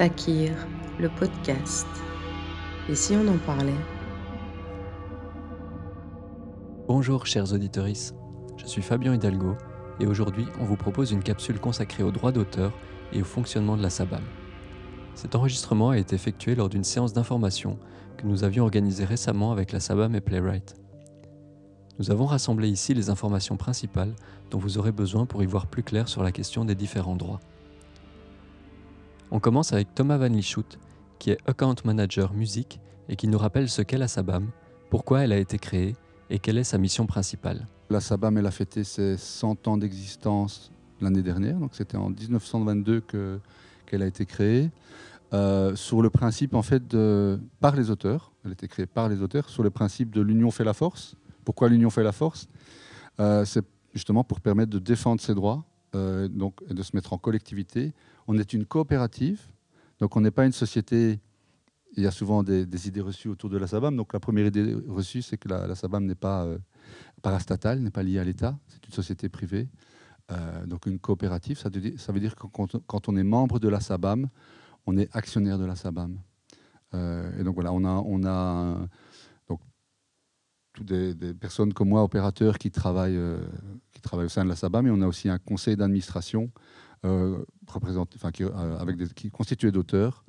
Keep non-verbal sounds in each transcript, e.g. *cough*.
Fakir, le podcast. Et si on en parlait? Bonjour chers auditeurs, je suis Fabien Hidalgo et aujourd'hui on vous propose une capsule consacrée aux droits d'auteur et au fonctionnement de la SABAM. Cet enregistrement a été effectué lors d'une séance d'information que nous avions organisée récemment avec la SABAM et Playwright. Nous avons rassemblé ici les informations principales dont vous aurez besoin pour y voir plus clair sur la question des différents droits. On commence avec Thomas Van Lieshout, qui est Account Manager musique et qui nous rappelle ce qu'est la SABAM, pourquoi elle a été créée et quelle est sa mission principale. La SABAM, elle a fêté ses 100 ans d'existence l'année dernière, donc c'était en 1922 qu'elle a été créée. Euh, sur le principe en fait de, par les auteurs, elle a été créée par les auteurs, sur le principe de l'union fait la force. Pourquoi l'union fait la force? Euh, C'est justement pour permettre de défendre ses droits euh, et de se mettre en collectivité. On est une coopérative, donc on n'est pas une société. Il y a souvent des, idées reçues autour de la SABAM. Donc la première idée reçue, c'est que la, SABAM n'est pas parastatale, n'est pas liée à l'État, c'est une société privée. donc une coopérative, ça veut dire, que quand, on est membre de la SABAM, on est actionnaire de la SABAM. Euh, et donc voilà, on a, on a des, personnes comme moi, opérateurs, qui travaillent, euh, qui travaillent au sein de la SABAM, et on a aussi un conseil d'administration euh, enfin, qui, avec des, qui est constitué d'auteurs.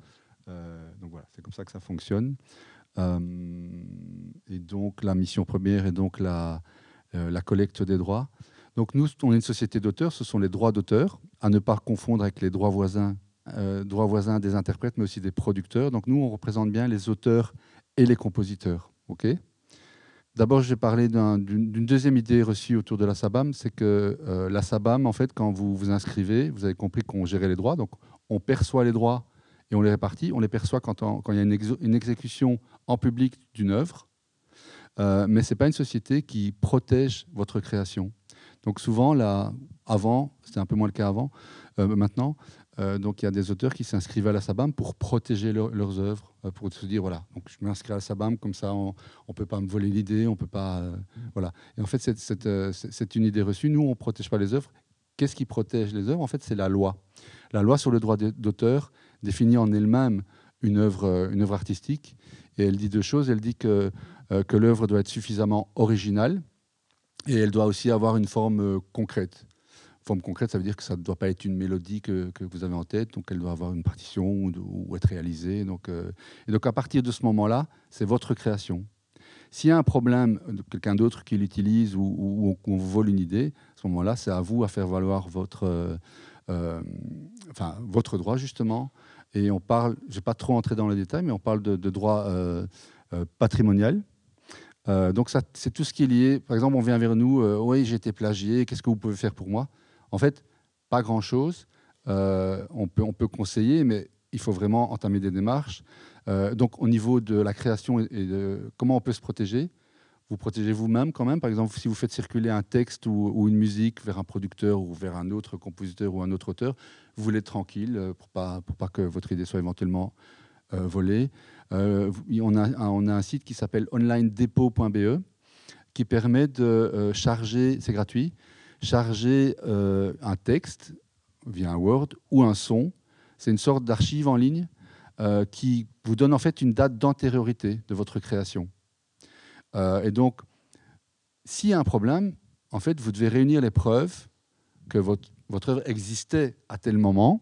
donc voilà, c'est comme ça que ça fonctionne. et donc la mission première est donc la, collecte des droits. Donc nous, on est une société d'auteurs, ce sont les droits d'auteur, à ne pas confondre avec les droits voisins euh, droits voisins des interprètes, mais aussi des producteurs. Donc nous, on représente bien les auteurs et les compositeurs. Ok? D'abord, je vais parler d'une deuxième idée reçue autour de la SABAM, c'est que euh, la SABAM, en fait, quand vous vous inscrivez, vous avez compris qu'on gérait les droits, donc on perçoit les droits et on les répartit. On les perçoit quand, il y a une, exécution en public d'une œuvre, euh, mais ce n'est pas une société qui protège votre création. Donc souvent, là, avant, c'était un peu moins le cas avant, maintenant, euh, donc il y a des auteurs qui s'inscrivent à la SABAM pour protéger leurs œuvres, euh, pour se dire voilà, donc je m'inscris à la SABAM comme ça, on ne peut pas me voler l'idée, on peut pas, euh, voilà. Et en fait c'est une idée reçue. Nous on protège pas les œuvres. Qu'est-ce qui protège les œuvres? En fait c'est la loi. La loi sur le droit d'auteur définit en elle-même une œuvre, une artistique et elle dit deux choses. Elle dit que que l'œuvre doit être suffisamment originale et elle doit aussi avoir une forme concrète. Forme concrète, ça veut dire que ça ne doit pas être une mélodie que, vous avez en tête, donc elle doit avoir une partition ou, être réalisée. Donc, euh, et donc à partir de ce moment-là, c'est votre création. S'il y a un problème de quelqu'un d'autre qui l'utilise ou, qu'on vous vole une idée, à ce moment-là, c'est à vous à faire valoir votre, euh, euh, enfin, votre droit, justement. Et on parle, je vais pas trop entrer dans les détails, mais on parle de, droit patrimonial. donc c'est tout ce qui est lié. Par exemple, on vient vers nous, oui, j'ai été plagié, qu'est-ce que vous pouvez faire pour moi? En fait, pas grand-chose. Euh, on, peut, on peut conseiller, mais il faut vraiment entamer des démarches. Euh, donc, au niveau de la création et de comment on peut se protéger, vous protégez vous-même quand même. Par exemple, si vous faites circuler un texte ou, une musique vers un producteur ou vers un autre compositeur ou un autre auteur, vous être tranquille euh, pour pas pour pas que votre idée soit éventuellement volée. on, a, on a un site qui s'appelle onlinedepot.be qui permet de charger, c'est gratuit, charger euh, un texte via un Word ou un son. C'est une sorte d'archive en ligne euh, qui vous donne en fait une date d'antériorité de votre création. Euh, et donc, s'il y a un problème, en fait, vous devez réunir les preuves que votre, votre œuvre existait à tel moment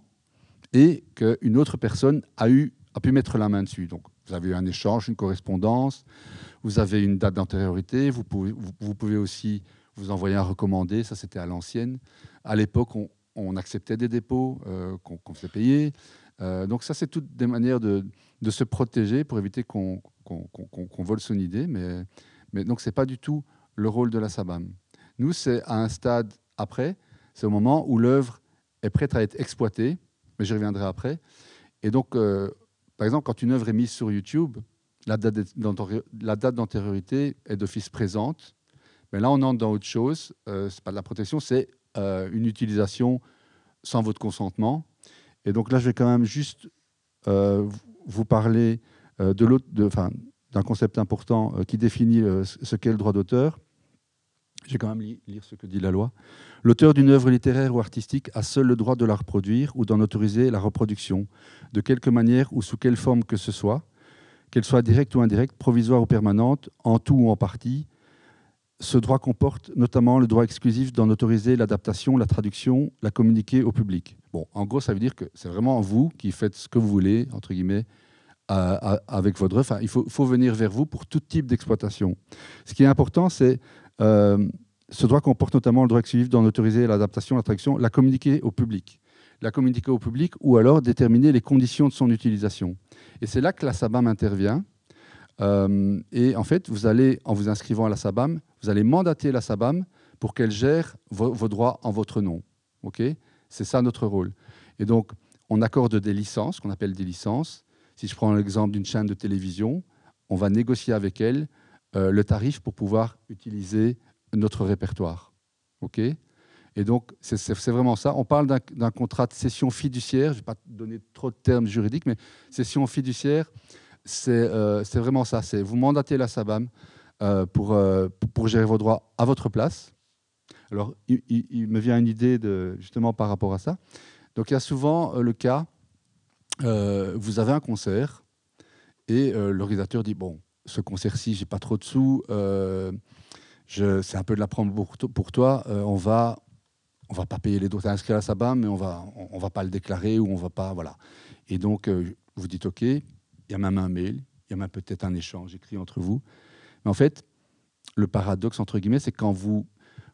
et qu'une autre personne a, eu, a pu mettre la main dessus. Donc, vous avez eu un échange, une correspondance, vous avez une date d'antériorité, vous pouvez, vous pouvez aussi vous envoyez un recommandé, ça c'était à l'ancienne. À l'époque, on, acceptait des dépôts euh, qu'on faisait payer. Euh, donc ça, c'est toutes des manières de, se protéger pour éviter qu'on vole son idée. Mais, mais donc, ce n'est pas du tout le rôle de la SABAM. Nous, c'est à un stade après, c'est au moment où l'œuvre est prête à être exploitée, mais j'y reviendrai après. Et donc, euh, par exemple, quand une œuvre est mise sur YouTube, la date d'antériorité est d'office présente mais là, on entre dans autre chose. Euh, ce n'est pas de la protection, c'est euh, une utilisation sans votre consentement. Et donc là, je vais quand même juste euh, vous parler de l'autre, d'un concept important qui définit ce qu'est le droit d'auteur. Je vais quand même lire ce que dit la loi. L'auteur d'une œuvre littéraire ou artistique a seul le droit de la reproduire ou d'en autoriser la reproduction, de quelque manière ou sous quelle forme que ce soit, qu'elle soit directe ou indirecte, provisoire ou permanente, en tout ou en partie. Ce droit comporte notamment le droit exclusif d'en autoriser l'adaptation, la traduction, la communiquer au public. Bon, en gros, ça veut dire que c'est vraiment vous qui faites ce que vous voulez, entre guillemets, avec votre œuvre. Il faut, faut, venir vers vous pour tout type d'exploitation. Ce qui est important, c'est euh, ce droit comporte notamment le droit exclusif d'en autoriser l'adaptation, la traduction, la communiquer au public. La communiquer au public ou alors déterminer les conditions de son utilisation. Et c'est là que la SABAM intervient. Euh, et en fait, vous allez, en vous inscrivant à la SABAM, vous allez mandater la SABAM pour qu'elle gère vos, droits en votre nom. C'est ça notre rôle. Et donc, on accorde des licences, qu'on appelle des licences. Si je prends l'exemple d'une chaîne de télévision, on va négocier avec elle euh, le tarif pour pouvoir utiliser notre répertoire. Et donc, c'est vraiment ça. On parle d'un contrat de cession fiduciaire. Je ne vais pas donner trop de termes juridiques, mais cession fiduciaire, c'est euh, vraiment ça. C'est vous mandatez la SABAM pour, pour gérer vos droits à votre place. Alors, il, me vient une idée justement par rapport à ça. Donc, il y a souvent le cas, vous avez un concert et l'organisateur dit, bon, ce concert-ci, j'ai pas trop de sous, euh, c'est un peu de la prendre pour, toi, euh, on va on va pas payer les droits inscrits à la SABAM, mais on va on, va pas le déclarer ou on va pas voilà. Et donc euh, vous dites ok, il y a même un mail, il y a même peut-être un échange écrit entre vous. Mais en fait, le paradoxe entre guillemets, c'est quand vous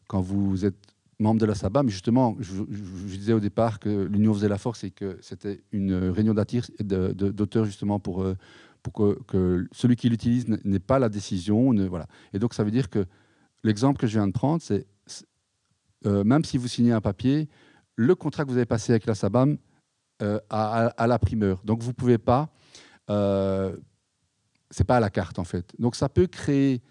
quand vous êtes membre de la SABAM, justement, je, disais au départ que l'union faisait la force et que c'était une réunion d'auteurs justement pour pour que, celui qui l'utilise n'ait pas la décision. Voilà. Et donc, ça veut dire que l'exemple que je viens de prendre, c'est euh, même si vous signez un papier, le contrat que vous avez passé avec la SABAM euh, a, la primeur. Donc, vous ne pouvez pas. Euh, c'est pas à la carte, en fait. Donc, ça peut créer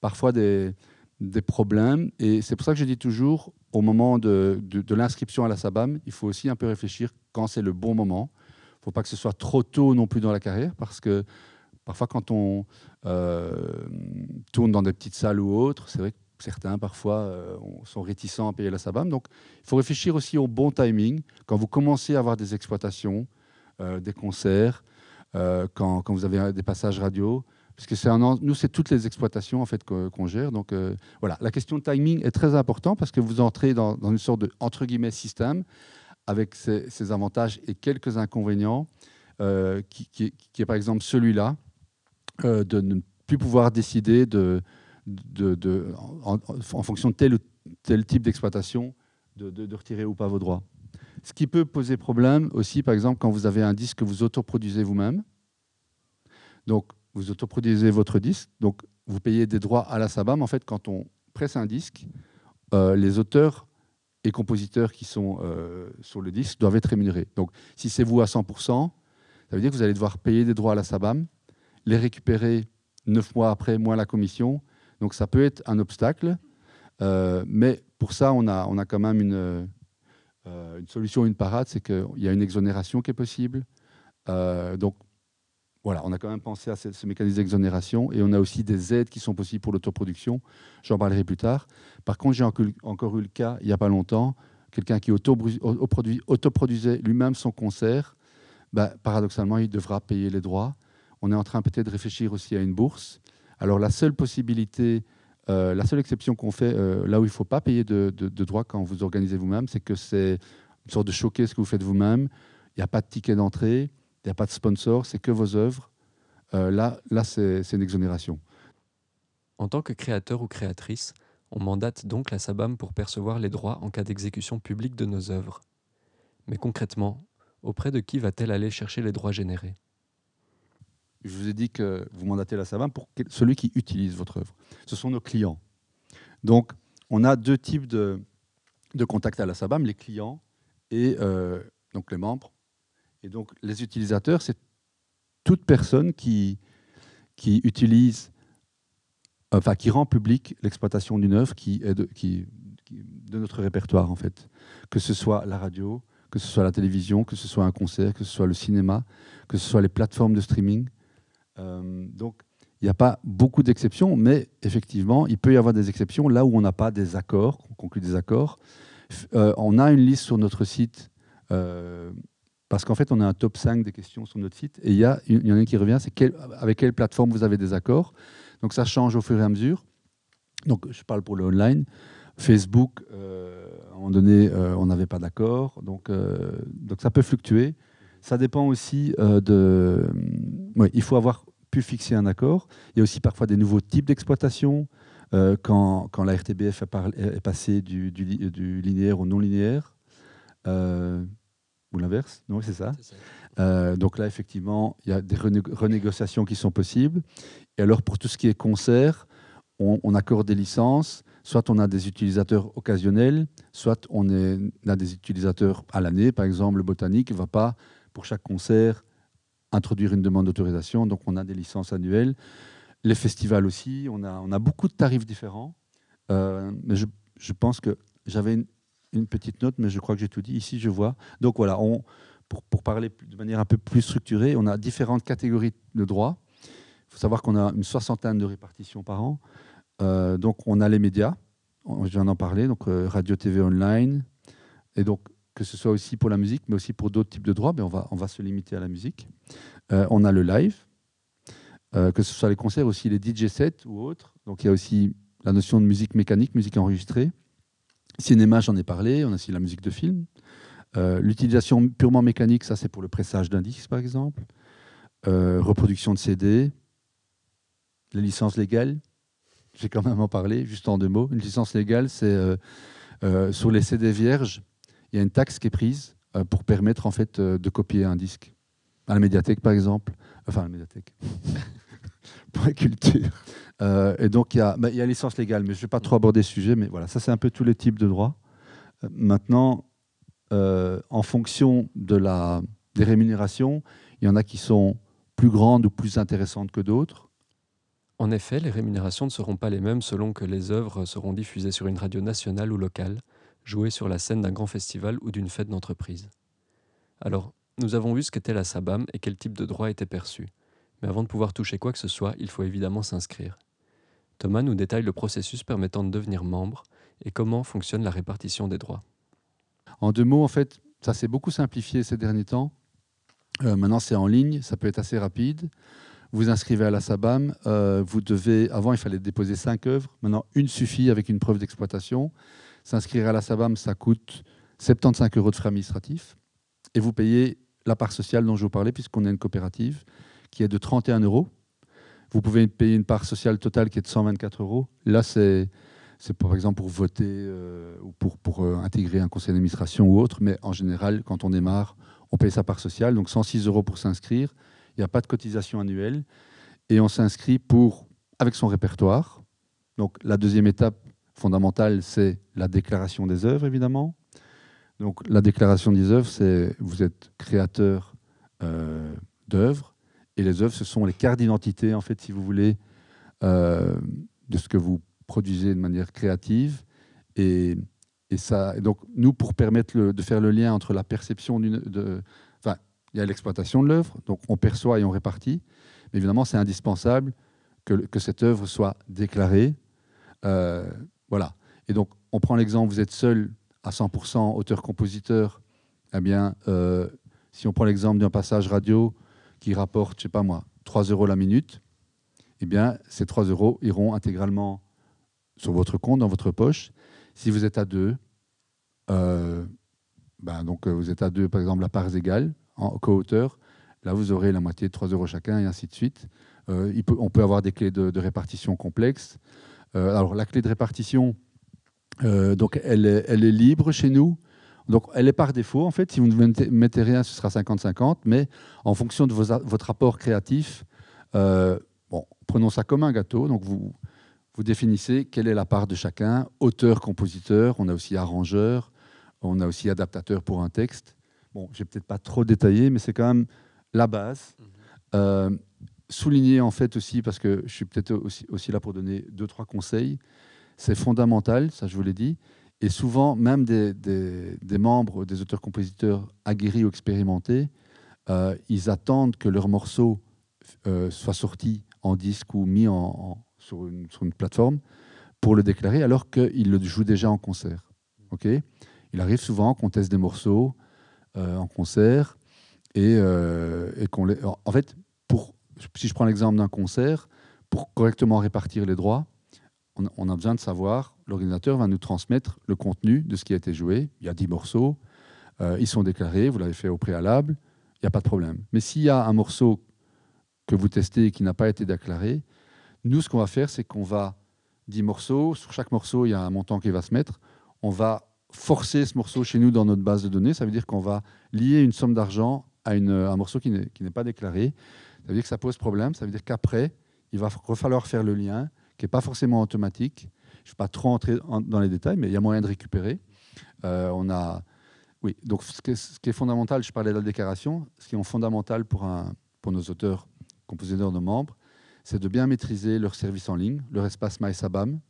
parfois des, des problèmes. Et c'est pour ça que je dis toujours, au moment de, de, l'inscription à la SABAM, il faut aussi un peu réfléchir quand c'est le bon moment ne faut pas que ce soit trop tôt non plus dans la carrière, parce que parfois quand on euh, tourne dans des petites salles ou autres, c'est vrai que certains parfois euh, sont réticents à payer la SABAM. Donc il faut réfléchir aussi au bon timing. Quand vous commencez à avoir des exploitations, euh, des concerts, quand, quand, vous avez des passages radio, parce que c'est nous, c'est toutes les exploitations en fait qu'on gère. Donc voilà, la question de timing est très importante parce que vous entrez dans, une sorte de entre guillemets système avec ses, avantages et quelques inconvénients, euh, qui, est par exemple celui-là, euh, de ne plus pouvoir décider de, de, en, fonction de tel ou tel type d'exploitation de, retirer ou pas vos droits. Ce qui peut poser problème aussi, par exemple, quand vous avez un disque que vous autoproduisez vous-même. Donc, vous autoproduisez votre disque, donc vous payez des droits à la SABAM. En fait, quand on presse un disque, euh, les auteurs et compositeurs qui sont euh, sur le disque doivent être rémunérés. Donc, si c'est vous à 100%, ça veut dire que vous allez devoir payer des droits à la SABAM, les récupérer neuf mois après, moins la commission. Donc, ça peut être un obstacle. Euh, mais pour ça, on a, on a quand même une, euh, une solution, une parade, c'est qu'il y a une exonération qui est possible. donc, voilà, on a quand même pensé à ce, mécanisme d'exonération et on a aussi des aides qui sont possibles pour l'autoproduction. J'en parlerai plus tard. Par contre, j'ai encore eu le cas il n'y a pas longtemps, quelqu'un qui autoproduisait lui-même son concert. Bah, paradoxalement, il devra payer les droits. On est en train peut-être de réfléchir aussi à une bourse. Alors la seule possibilité, euh, la seule exception qu'on fait euh, là où il ne faut pas payer de, droits quand vous organisez vous-même, c'est que c'est une sorte de choquer ce que vous faites vous-même. Il n'y a pas de ticket d'entrée. Il n'y a pas de sponsor, c'est que vos œuvres. Euh, là, là c'est une exonération. En tant que créateur ou créatrice, on mandate donc la SABAM pour percevoir les droits en cas d'exécution publique de nos œuvres. Mais concrètement, auprès de qui va-t-elle aller chercher les droits générés? Je vous ai dit que vous mandatez la SABAM pour celui qui utilise votre œuvre. Ce sont nos clients. Donc, on a deux types de, de contacts à la SABAM, les clients et euh, donc les membres et donc, les utilisateurs, c'est toute personne qui, qui utilise, enfin, qui rend public l'exploitation d'une œuvre qui est de, de notre répertoire, en fait. Que ce soit la radio, que ce soit la télévision, que ce soit un concert, que ce soit le cinéma, que ce soit les plateformes de streaming. Euh, donc, il n'y a pas beaucoup d'exceptions, mais effectivement, il peut y avoir des exceptions là où on n'a pas des accords, on conclut des accords. Euh, on a une liste sur notre site, euh, parce qu'en fait, on a un top 5 des questions sur notre site, et il y, y en a une qui revient, c'est avec quelle plateforme vous avez des accords. Donc ça change au fur et à mesure. Donc je parle pour le online. Facebook, à un moment donné, on n'avait pas d'accord, donc, donc ça peut fluctuer. Ça dépend aussi de... Ouais, il faut avoir pu fixer un accord. Il y a aussi parfois des nouveaux types d'exploitation. Euh, quand, quand, la RTBF est passée du, du, linéaire au non linéaire, euh, ou l'inverse, non, c'est ça. Euh, donc là, effectivement, il y a des renégociations qui sont possibles. Et alors, pour tout ce qui est concert, on, accorde des licences. Soit on a des utilisateurs occasionnels, soit on, est, on a des utilisateurs à l'année. Par exemple, le botanique ne va pas, pour chaque concert, introduire une demande d'autorisation. Donc, on a des licences annuelles. Les festivals aussi, on a, beaucoup de tarifs différents. Euh, mais je, pense que j'avais une, petite note, mais je crois que j'ai tout dit. Ici, je vois. Donc voilà, on, pour, pour, parler de manière un peu plus structurée, on a différentes catégories de droits. Il faut savoir qu'on a une soixantaine de répartitions par an. Euh, donc on a les médias, je viens d'en parler, donc euh, radio, TV, online. Et donc que ce soit aussi pour la musique, mais aussi pour d'autres types de droits, mais on, va, on va se limiter à la musique. Euh, on a le live, euh, que ce soit les concerts, aussi les DJ sets ou autres. Donc il y a aussi la notion de musique mécanique, musique enregistrée. Cinéma, j'en ai parlé, on a aussi la musique de film. Euh, l'utilisation purement mécanique, ça c'est pour le pressage disque par exemple. reproduction de CD. Les licences légales, j'ai quand même en parlé, juste en deux mots. Une licence légale, c'est sur les CD vierges, il y a une taxe qui est prise euh, pour permettre en fait euh, de copier un disque. À la médiathèque, par exemple. Enfin, à la médiathèque. *laughs* pour la culture. Euh, et donc, il y, a, bah, a licence légale, mais je ne vais pas trop aborder ce sujet, mais voilà, ça, c'est un peu tous les types de droits. maintenant, en fonction de la, des rémunérations, il y en a qui sont plus grandes ou plus intéressantes que d'autres. En effet, les rémunérations ne seront pas les mêmes selon que les œuvres seront diffusées sur une radio nationale ou locale, jouer sur la scène d'un grand festival ou d'une fête d'entreprise. Alors, nous avons vu ce qu'était la SABAM et quel type de droit était perçu. Mais avant de pouvoir toucher quoi que ce soit, il faut évidemment s'inscrire. Thomas nous détaille le processus permettant de devenir membre et comment fonctionne la répartition des droits. En deux mots, en fait, ça s'est beaucoup simplifié ces derniers temps. Euh, maintenant, c'est en ligne, ça peut être assez rapide. Vous inscrivez à la SABAM, euh, vous devez, avant il fallait déposer cinq œuvres, maintenant une suffit avec une preuve d'exploitation. S'inscrire à la SABAM, ça coûte 75 euros de frais administratifs. Et vous payez la part sociale dont je vous parlais, puisqu'on est une coopérative, qui est de 31 euros. Vous pouvez payer une part sociale totale qui est de 124 euros. Là, c'est par exemple pour voter euh, ou pour, pour euh, intégrer un conseil d'administration ou autre. Mais en général, quand on démarre, on paye sa part sociale. Donc 106 euros pour s'inscrire. Il n'y a pas de cotisation annuelle. Et on s'inscrit pour avec son répertoire. Donc la deuxième étape, fondamentale, c'est la déclaration des œuvres, évidemment. Donc la déclaration des œuvres, c'est vous êtes créateur euh, d'œuvres, et les œuvres, ce sont les cartes d'identité, en fait, si vous voulez, euh, de ce que vous produisez de manière créative. Et, ça, donc nous, pour permettre de faire le lien entre la perception d'une... Enfin, il y a l'exploitation de l'œuvre, donc on perçoit et on répartit. Mais évidemment, c'est indispensable que, que, cette œuvre soit déclarée. Euh, voilà. Et donc, on prend l'exemple, vous êtes seul à 100% auteur-compositeur. Eh bien, euh, si on prend l'exemple d'un passage radio qui rapporte, je sais pas moi, 3 euros la minute, eh bien, ces 3 euros iront intégralement sur votre compte, dans votre poche. Si vous êtes à deux, euh, ben donc euh, vous êtes à deux, par exemple, à parts égales, en co-auteur, là vous aurez la moitié de 3 euros chacun et ainsi de suite. on peut avoir des clés de répartition complexes. Euh, alors la clé de répartition, euh, donc elle est, elle est, libre chez nous. Donc elle est par défaut, en fait, si vous ne mettez rien, ce sera 50-50, mais en fonction de votre apport créatif, euh, bon, prenons ça comme un gâteau, donc vous, vous définissez quelle est la part de chacun, auteur, compositeur, on a aussi arrangeur, on a aussi adaptateur pour un texte. Bon, je vais peut-être pas trop détailler, mais c'est quand même la base. Mmh souligner en fait aussi, parce que je suis peut-être aussi, là pour donner deux, trois conseils, c'est fondamental, ça je vous l'ai dit, et souvent même des, membres, des auteurs-compositeurs aguerris ou expérimentés, euh, ils attendent que leur morceau euh, soit sorti en disque ou mis en, sur, une, plateforme pour le déclarer alors qu'il le joue déjà en concert. il arrive souvent qu'on teste des morceaux euh, en concert et, et qu'on les... En fait, pour, si je prends l'exemple d'un concert, pour correctement répartir les droits, on, a besoin de savoir, l'organisateur va nous transmettre le contenu de ce qui a été joué. Il y a 10 morceaux, euh, ils sont déclarés, vous l'avez fait au préalable, il n'y a pas de problème. Mais s'il y a un morceau que vous testez qui n'a pas été déclaré, nous, ce qu'on va faire, c'est qu'on va 10 morceaux, sur chaque morceau, il y a un montant qui va se mettre, on va forcer ce morceau chez nous dans notre base de données, ça veut dire qu'on va lier une somme d'argent à un morceau qui n'est pas déclaré. Ça veut dire que ça pose problème, ça veut dire qu'après, il va falloir faire le lien, qui n'est pas forcément automatique. Je ne vais pas trop entrer dans les détails, mais il y a moyen de récupérer. Euh, on a, oui, donc ce qui, est, fondamental, je parlais de la déclaration, ce qui est fondamental pour nos auteurs, compositeurs, nos membres, c'est de bien maîtriser leur service en ligne, leur espace MySabam.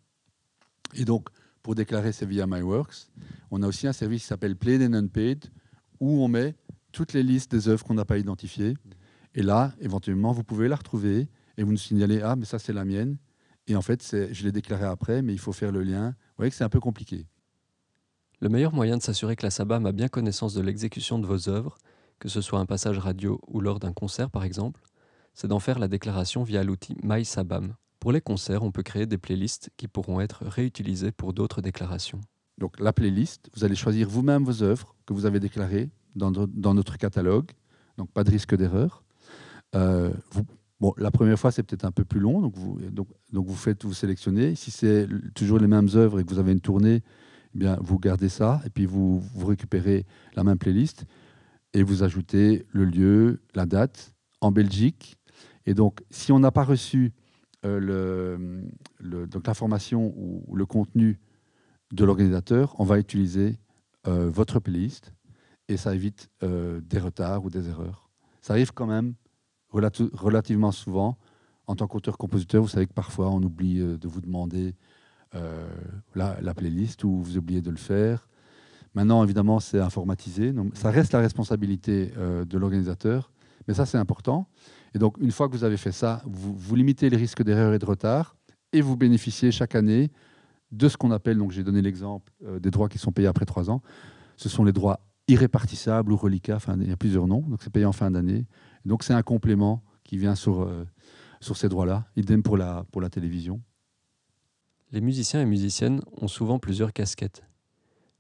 Et donc, pour déclarer, c'est via MyWorks. On a aussi un service qui s'appelle Played and Unpaid, où on met toutes les listes des œuvres qu'on n'a pas identifiées. Et là, éventuellement, vous pouvez la retrouver et vous nous signalez Ah, mais ça, c'est la mienne. Et en fait, je l'ai déclaré après, mais il faut faire le lien. Vous voyez que c'est un peu compliqué. Le meilleur moyen de s'assurer que la SABAM a bien connaissance de l'exécution de vos œuvres, que ce soit un passage radio ou lors d'un concert par exemple, c'est d'en faire la déclaration via l'outil MySabam. Pour les concerts, on peut créer des playlists qui pourront être réutilisées pour d'autres déclarations. Donc la playlist, vous allez choisir vous-même vos œuvres que vous avez déclarées dans, dans, notre catalogue, donc pas de risque d'erreur. Euh, bon, la première fois, c'est peut-être un peu plus long, donc vous, donc, donc vous faites, vous sélectionnez. Si c'est toujours les mêmes œuvres et que vous avez une tournée, eh bien, vous gardez ça et puis vous, vous récupérez la même playlist et vous ajoutez le lieu, la date en Belgique. Et donc, si on n'a pas reçu euh, le, donc l'information ou, le contenu de l'organisateur, on va utiliser euh, votre playlist et ça évite des retards ou des erreurs. Ça arrive quand même relativement souvent. En tant qu'auteur-compositeur, vous savez que parfois on oublie de vous demander la, la, playlist ou vous oubliez de le faire. Maintenant, évidemment, c'est informatisé. Donc, ça reste la responsabilité de l'organisateur, mais ça, c'est important. Et donc, une fois que vous avez fait ça, vous, vous limitez les risques d'erreur et de retard et vous bénéficiez chaque année de ce qu'on appelle, donc j'ai donné l'exemple euh, des droits qui sont payés après trois ans, ce sont les droits irrépartissables ou reliquats, enfin, il y a plusieurs noms, donc c'est payé en fin d'année. Donc c'est un complément qui vient sur, euh, sur ces droits-là, idem pour la, pour la télévision. Les musiciens et musiciennes ont souvent plusieurs casquettes.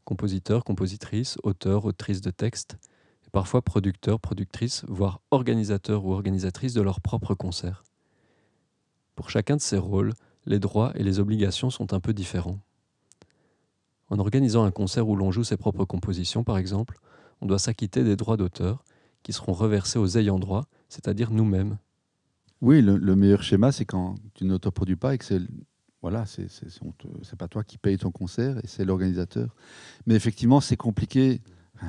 Compositeurs, compositrices, auteurs, autrices de textes parfois producteurs, productrices, voire organisateurs ou organisatrices de leurs propres concerts. Pour chacun de ces rôles, les droits et les obligations sont un peu différents. En organisant un concert où l'on joue ses propres compositions, par exemple, on doit s'acquitter des droits d'auteur qui seront reversés aux ayants droit, c'est-à-dire nous-mêmes. Oui, le, meilleur schéma, c'est quand tu ne t'autoproduis pas et que c'est voilà, c'est pas toi qui payes ton concert c'est l'organisateur. Mais effectivement, c'est compliqué,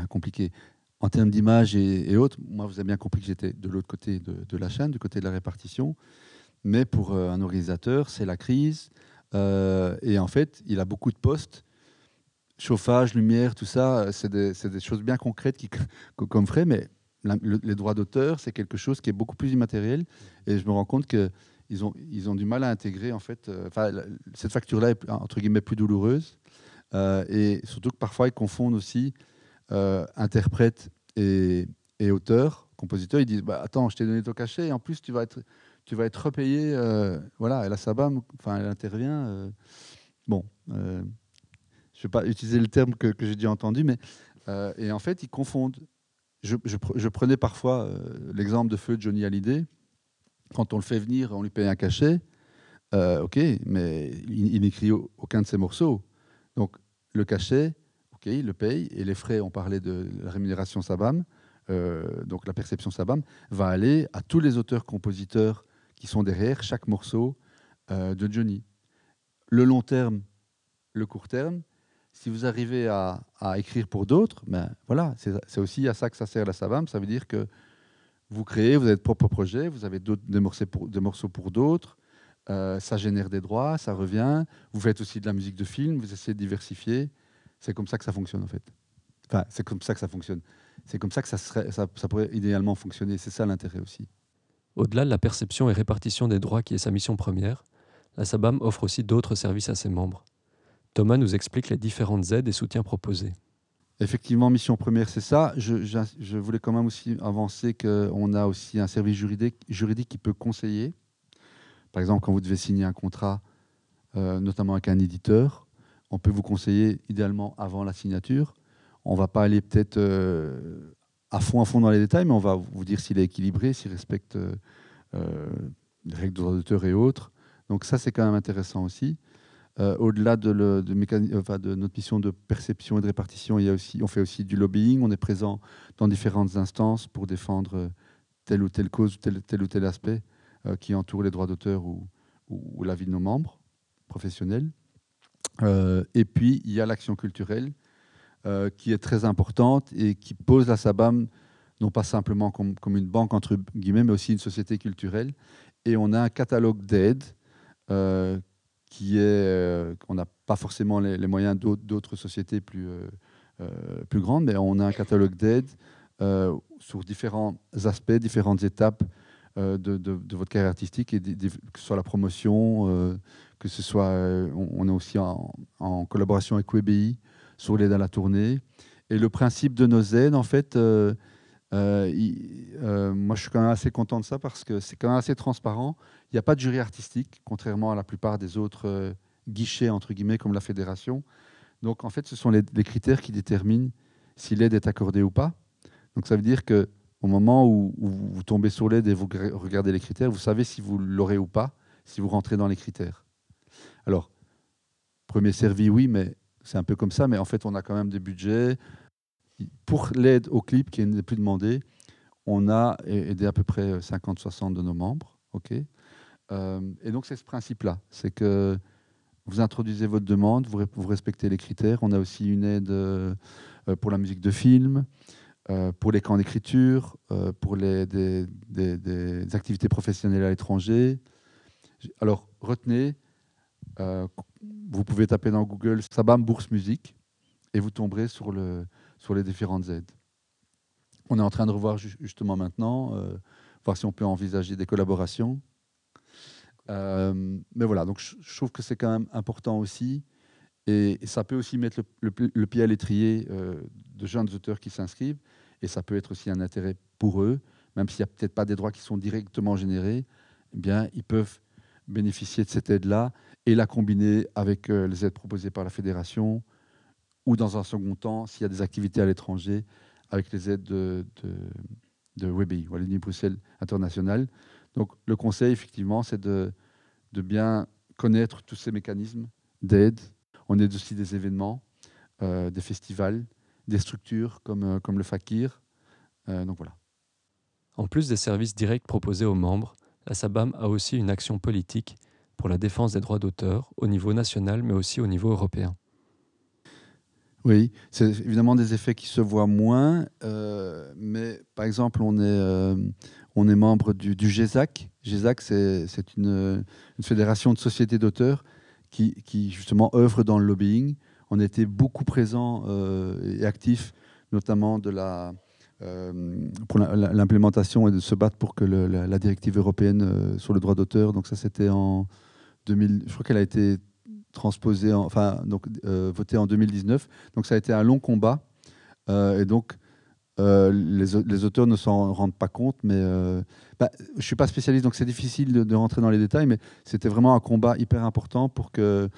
compliqué en termes d'image et, autres, moi, vous avez bien compris que j'étais de l'autre côté de, la chaîne, du côté de la répartition. Mais pour euh, un organisateur, c'est la crise. Euh, et en fait, il a beaucoup de postes. Chauffage, lumière, tout ça, c'est des, des, choses bien concrètes qu'on *laughs* ferait. Mais les droits d'auteur, c'est quelque chose qui est beaucoup plus immatériel. Et je me rends compte qu'ils ont, ils ont du mal à intégrer, en fait. Euh, enfin, cette facture-là est, entre guillemets, plus douloureuse. et surtout que parfois, ils confondent aussi euh, interprète et, auteur, compositeur, ils disent bah, Attends, je t'ai donné ton cachet et en plus, tu vas être, tu vas être repayé. Euh, voilà, et la Sabam, enfin, elle intervient. Euh, bon, je ne vais pas utiliser le terme que, j'ai déjà entendu, mais. et en fait, ils confondent. Je, prenais parfois l'exemple de feu de Johnny Hallyday. Quand on le fait venir, on lui paye un cachet. ok, mais il, n'écrit aucun de ses morceaux. Donc, le cachet, il le paye, et les frais, on parlait de la rémunération SABAM, euh, donc la perception SABAM, va aller à tous les auteurs-compositeurs qui sont derrière chaque morceau euh, de Johnny. Le long terme, le court terme, si vous arrivez à, écrire pour d'autres, ben voilà, c'est aussi à ça que ça sert la SABAM. Ça veut dire que vous créez, vous avez votre propre projet, vous avez des morceaux pour, d'autres, euh, ça génère des droits, ça revient. Vous faites aussi de la musique de film, vous essayez de diversifier. C'est comme ça que ça fonctionne en fait. Enfin, c'est comme ça que ça fonctionne. C'est comme ça que ça, pourrait idéalement fonctionner. C'est ça l'intérêt aussi. Au-delà de la perception et répartition des droits qui est sa mission première, la SABAM offre aussi d'autres services à ses membres. Thomas nous explique les différentes aides et soutiens proposés. Effectivement, mission première, c'est ça. Je, voulais quand même aussi avancer qu'on a aussi un service juridique, qui peut conseiller. Par exemple, quand vous devez signer un contrat, euh, notamment avec un éditeur, on peut vous conseiller idéalement avant la signature. On ne va pas aller peut-être euh, à fond à fond dans les détails, mais on va vous dire s'il est équilibré, s'il respecte euh, les règles d'auteur et autres. Donc ça, c'est quand même intéressant aussi. Euh, au-delà de, notre mission de perception et de répartition, on fait aussi du lobbying. On est présent dans différentes instances pour défendre telle ou telle cause, tel, tel ou tel aspect euh, qui entoure les droits d'auteur ou, la vie de nos membres professionnels. Euh, et puis, il y a l'action culturelle qui est très importante et qui pose la SABAM non pas simplement comme, comme, une banque, entre guillemets, mais aussi une société culturelle. Et on a un catalogue d'aides qui est euh, qu'on n'a pas forcément les, moyens d'autres sociétés plus, euh, euh, plus grandes, mais on a un catalogue d'aide sur différents aspects, différentes étapes de, de, votre carrière artistique, que ce soit la promotion, que ce soit, on, est aussi en, collaboration avec WebI sur l'aide à la tournée. Et le principe de nos aides, en fait, moi, je suis quand même assez content de ça parce que c'est quand même assez transparent. Il n'y a pas de jury artistique, contrairement à la plupart des autres euh, guichets, entre guillemets, comme la fédération. Donc, en fait, ce sont les, critères qui déterminent si l'aide est accordée ou pas. Donc, ça veut dire que au moment où, vous tombez sur l'aide et vous regardez les critères, vous savez si vous l'aurez ou pas, si vous rentrez dans les critères. Alors, premier servi, oui, mais c'est un peu comme ça. Mais en fait, on a quand même des budgets pour l'aide au clip qui n'est plus demandée, on a aidé à peu près 50-60 de nos membres. euh, et donc, c'est ce principe-là. C'est que vous introduisez votre demande, vous, respectez les critères. On a aussi une aide euh, pour la musique de film, euh, pour les camps d'écriture, pour les, des, activités professionnelles à l'étranger. Alors, retenez, vous pouvez taper dans Google Sabam Bourse Musique et vous tomberez sur le, sur les différentes aides. On est en train de revoir justement maintenant, euh, voir si on peut envisager des collaborations. Euh, mais voilà, donc je, trouve que c'est quand même important aussi. Et, ça peut aussi mettre le, pied à l'étrier euh, de jeunes auteurs qui s'inscrivent. Et ça peut être aussi un intérêt pour eux, même s'il n'y a peut-être pas des droits qui sont directement générés, eh bien, ils peuvent bénéficier de cette aide-là et la combiner avec les aides proposées par la fédération, ou dans un second temps, s'il y a des activités à l'étranger, avec les aides de, de, de WebI, Wallonie Bruxelles International. Donc le conseil, effectivement, c'est de, bien connaître tous ces mécanismes d'aide. On aide aussi des événements, euh, des festivals, des structures comme, euh, le Fakir. Euh, donc voilà. En plus des services directs proposés aux membres, la SABAM a aussi une action politique pour la défense des droits d'auteur au niveau national mais aussi au niveau européen. Oui, c'est évidemment des effets qui se voient moins, euh, mais par exemple, on est, euh, on est membre du, GESAC. GESAC, c'est une, une, fédération de sociétés d'auteurs qui, qui, justement œuvre dans le lobbying. On était beaucoup présents euh, et actifs, notamment de la, pour l'implémentation et de se battre pour que la, directive européenne sur le droit d'auteur, donc ça c'était en 2000, je crois qu'elle a été transposé, enfin, donc, euh, voté en 2019. Donc ça a été un long combat. Euh, et donc, euh, les, auteurs ne s'en rendent pas compte, mais bah, je ne suis pas spécialiste, donc c'est difficile de, rentrer dans les détails, mais c'était vraiment un combat hyper important pour que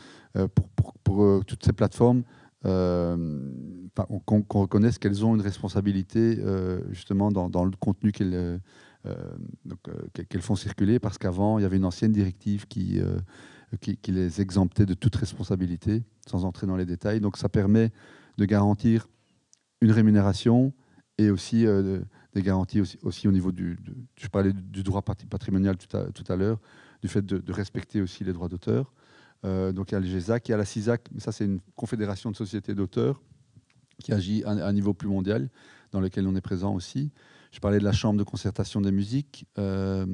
pour, pour, toutes ces plateformes qu'on reconnaisse qu'elles ont une responsabilité justement dans, le contenu qu'elles qu'elles font circuler, parce qu'avant, il y avait une ancienne directive qui qui, les exemptait de toute responsabilité, sans entrer dans les détails. Donc ça permet de garantir une rémunération et aussi euh, des garanties aussi, au niveau du... je parlais du droit patrimonial tout à, l'heure, du fait de, respecter aussi les droits d'auteur. Euh, donc il y a le GESAC, il y a la CISAC, mais ça c'est une confédération de sociétés d'auteurs qui agit à un niveau plus mondial, dans lequel on est présent aussi. Je parlais de la Chambre de concertation des musiques, euh,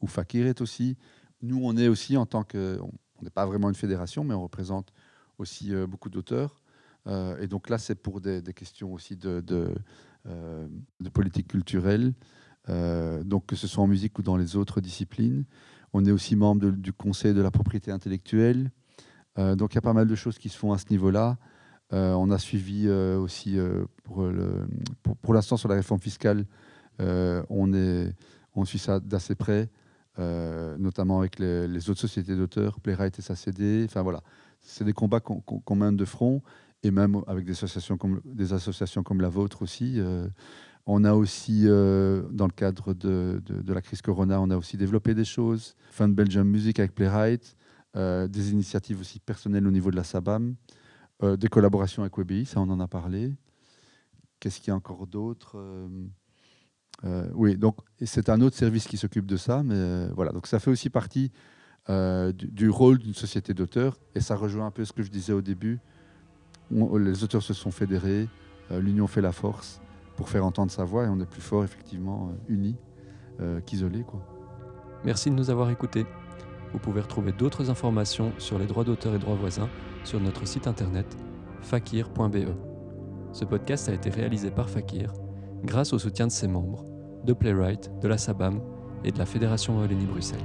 où Fakir est aussi, nous, on est aussi en tant que. On n'est pas vraiment une fédération, mais on représente aussi euh, beaucoup d'auteurs. Euh, et donc là, c'est pour des, questions aussi de, euh, politique culturelle. donc que ce soit en musique ou dans les autres disciplines. On est aussi membre du Conseil de la propriété intellectuelle. donc il y a pas mal de choses qui se font à ce niveau-là. on a suivi aussi pour, l'instant sur la réforme fiscale, on suit ça d'assez près. Euh, notamment avec les, autres sociétés d'auteurs, Playwright et SACD. Enfin voilà, c'est des combats qu'on mène de front, et même avec des associations comme, des associations comme la vôtre aussi. Euh, on a aussi, euh, dans le cadre de, de, la crise Corona, on a aussi développé des choses. Fun Belgium Music avec Playwright, des initiatives aussi personnelles au niveau de la SABAM, des collaborations avec WebI, ça on en a parlé. Qu'est-ce qu'il y a encore d'autre euh, oui, donc c'est un autre service qui s'occupe de ça, mais euh, voilà. Donc ça fait aussi partie euh, du, rôle d'une société d'auteurs, et ça rejoint un peu ce que je disais au début. les auteurs se sont fédérés, l'union fait la force pour faire entendre sa voix, et on est plus fort effectivement unis qu'isolés. Merci de nous avoir écoutés. Vous pouvez retrouver d'autres informations sur les droits d'auteur et droits voisins sur notre site internet fakir.be. Ce podcast a été réalisé par Fakir grâce au soutien de ses membres, de Playwright, de la SABAM et de la Fédération Wallonie Bruxelles.